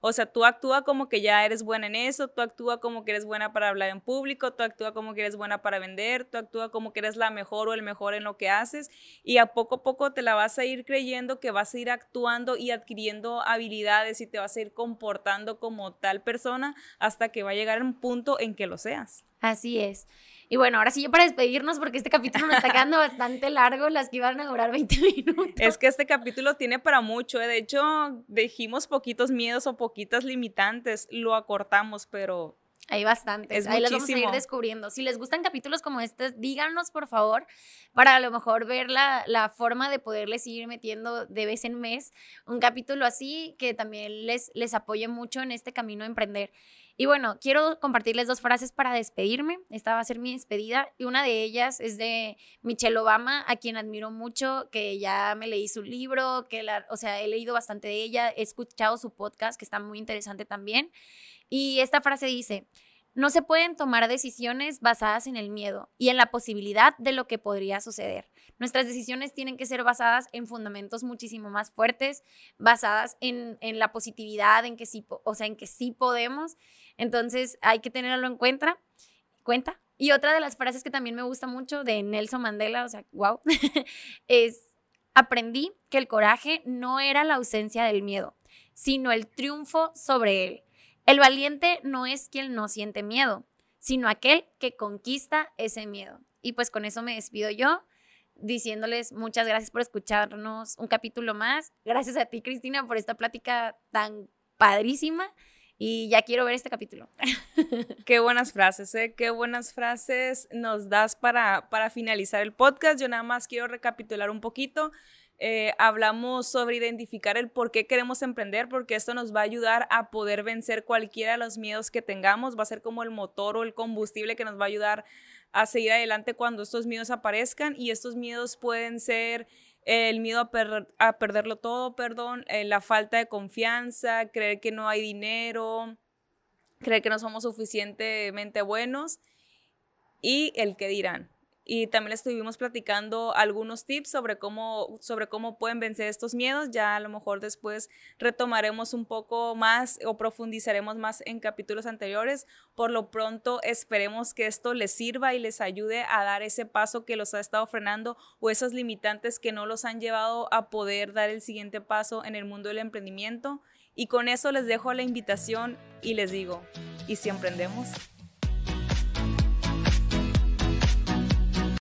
Speaker 1: o sea, tú actúa como que ya eres buena en eso, tú actúa como que eres buena para hablar en público, tú actúa como que eres buena para vender, tú actúa como que eres la mejor o el mejor en lo que haces y a poco a poco te la vas a ir creyendo que vas a ir actuando y adquiriendo habilidades y te vas a ir comportando como tal persona hasta que va a llegar un punto en que lo seas.
Speaker 2: Así es. Y bueno, ahora sí yo para despedirnos, porque este capítulo nos está quedando bastante largo, las que iban a durar 20 minutos.
Speaker 1: Es que este capítulo tiene para mucho, ¿eh? de hecho, dijimos poquitos miedos o poquitas limitantes, lo acortamos, pero
Speaker 2: hay bastantes. Ahí las vamos a ir descubriendo. Si les gustan capítulos como este, díganos por favor para a lo mejor ver la, la, forma de poderles ir metiendo de vez en mes un capítulo así que también les, les apoye mucho en este camino a emprender. Y bueno, quiero compartirles dos frases para despedirme. Esta va a ser mi despedida. Y una de ellas es de Michelle Obama, a quien admiro mucho, que ya me leí su libro, que la, o sea, he leído bastante de ella, he escuchado su podcast, que está muy interesante también. Y esta frase dice, no se pueden tomar decisiones basadas en el miedo y en la posibilidad de lo que podría suceder. Nuestras decisiones tienen que ser basadas en fundamentos muchísimo más fuertes, basadas en, la positividad, en que sí, o sea, en que sí podemos. Entonces hay que tenerlo en cuenta. cuenta. Y otra de las frases que también me gusta mucho de Nelson Mandela, o sea, wow, (laughs) es, aprendí que el coraje no era la ausencia del miedo, sino el triunfo sobre él. El valiente no es quien no siente miedo, sino aquel que conquista ese miedo. Y pues con eso me despido yo diciéndoles muchas gracias por escucharnos un capítulo más. Gracias a ti, Cristina, por esta plática tan padrísima. Y ya quiero ver este capítulo. (laughs)
Speaker 1: Qué buenas frases, ¿eh? Qué buenas frases nos das para, para finalizar el podcast. Yo nada más quiero recapitular un poquito. Eh, hablamos sobre identificar el por qué queremos emprender, porque esto nos va a ayudar a poder vencer cualquiera de los miedos que tengamos. Va a ser como el motor o el combustible que nos va a ayudar a seguir adelante cuando estos miedos aparezcan y estos miedos pueden ser el miedo a, perderlo todo, perdón, eh, la falta de confianza, creer que no hay dinero, creer que no somos suficientemente buenos y el que dirán y también estuvimos platicando algunos tips sobre cómo, sobre cómo pueden vencer estos miedos. Ya a lo mejor después retomaremos un poco más o profundizaremos más en capítulos anteriores. Por lo pronto esperemos que esto les sirva y les ayude a dar ese paso que los ha estado frenando o esos limitantes que no los han llevado a poder dar el siguiente paso en el mundo del emprendimiento. Y con eso les dejo la invitación y les digo, ¿y si emprendemos?